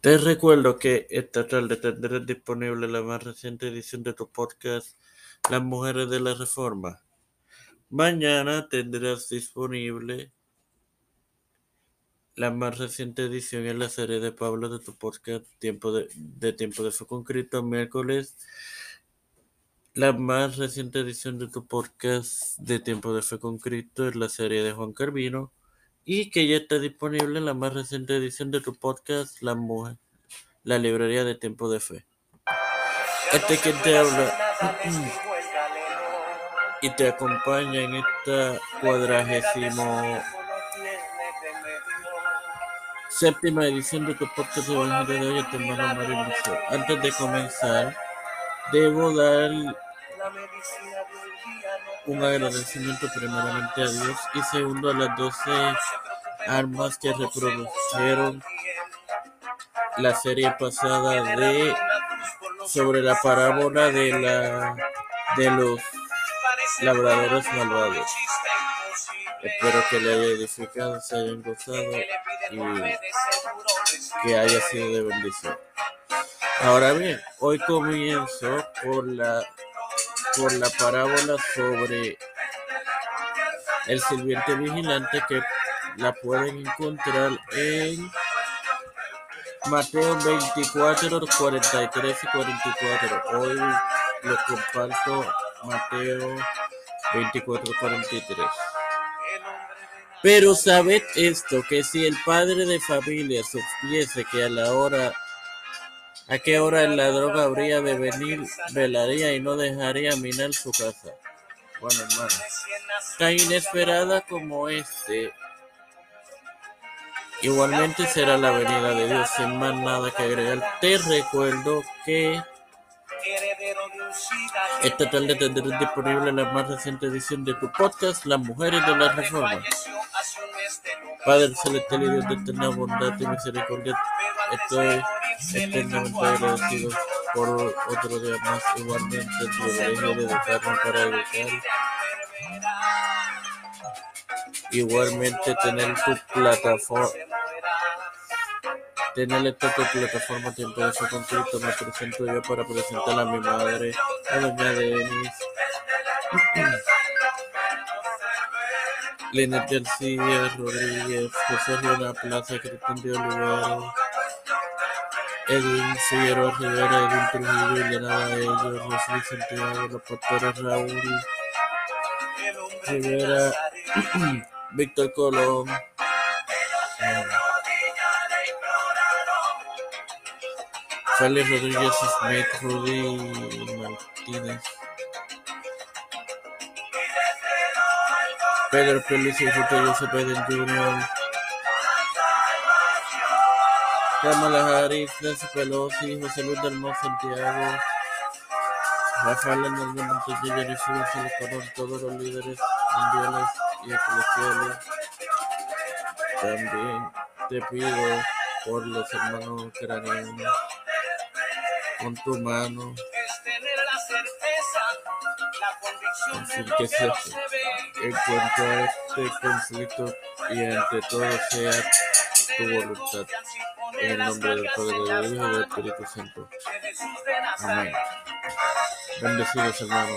Te recuerdo que esta tarde tendrás disponible la más reciente edición de tu podcast Las Mujeres de la Reforma. Mañana tendrás disponible la más reciente edición en la serie de Pablo de tu podcast Tiempo de, de Tiempo de Fe con Cristo. Miércoles la más reciente edición de tu podcast de Tiempo de Fe con Cristo es la serie de Juan Carvino y que ya está disponible en la más reciente edición de tu podcast La Mujer, la librería de Tiempo de Fe. Este que te habla y te acompaña en esta cuadragésimo séptima edición de tu podcast Evangelio de hoy, hermano Mario Antes de comenzar, debo dar un agradecimiento primeramente a Dios y segundo a las 12 armas que reprodujeron la serie pasada de sobre la parábola de la de los labradores malvados. Espero que le haya edificado, se hayan gozado y que haya sido de bendición. Ahora bien, hoy comienzo por la por la parábola sobre el sirviente vigilante que la pueden encontrar en Mateo 24, 43 y 44. Hoy les comparto Mateo 24, 43. Pero sabed esto, que si el padre de familia supiese que a la hora ¿A qué hora el ladrón habría de venir? Velaría y no dejaría minar su casa. Bueno, hermano, tan inesperada como este, igualmente será la venida de Dios. Sin más nada que agregar, te recuerdo que esta tarde tendrás disponible la más reciente edición de tu podcast, Las Mujeres de la Reforma. Padre celestial y Dios de eterna bondad y misericordia, estoy eternamente agradecido por otro día más. Igualmente, el privilegio de para educar. Igualmente, tener tu plataforma. Tener esta tu plataforma Tiempo de su conflicto, me presento yo para presentar a mi madre, a doña Denis. Lenet García Rodríguez, José Luna Plaza, Cristian de Olivero, Edwin Figueroa Rivera, Edwin Trujillo, Elena Ellos, Rosely Santiago, los Raúl Rivera, Víctor Colón, Félix Rodríguez Smith, Rudy Martínez. Pedro Felicio Soto, Joseph Biden Jr., Kamala Harris, Nancy Pelosi, José Luis del Mo Santiago, Rafael Hernández Jericho González Colón, todos los líderes mundiales y eclesiales. También te pido por los hermanos ucranianos, con tu mano, así que se encuentra este conflicto y ante todo sea tu voluntad. En el nombre del Padre, del Hijo y del Espíritu Santo. Amén. Bendecidos hermanos.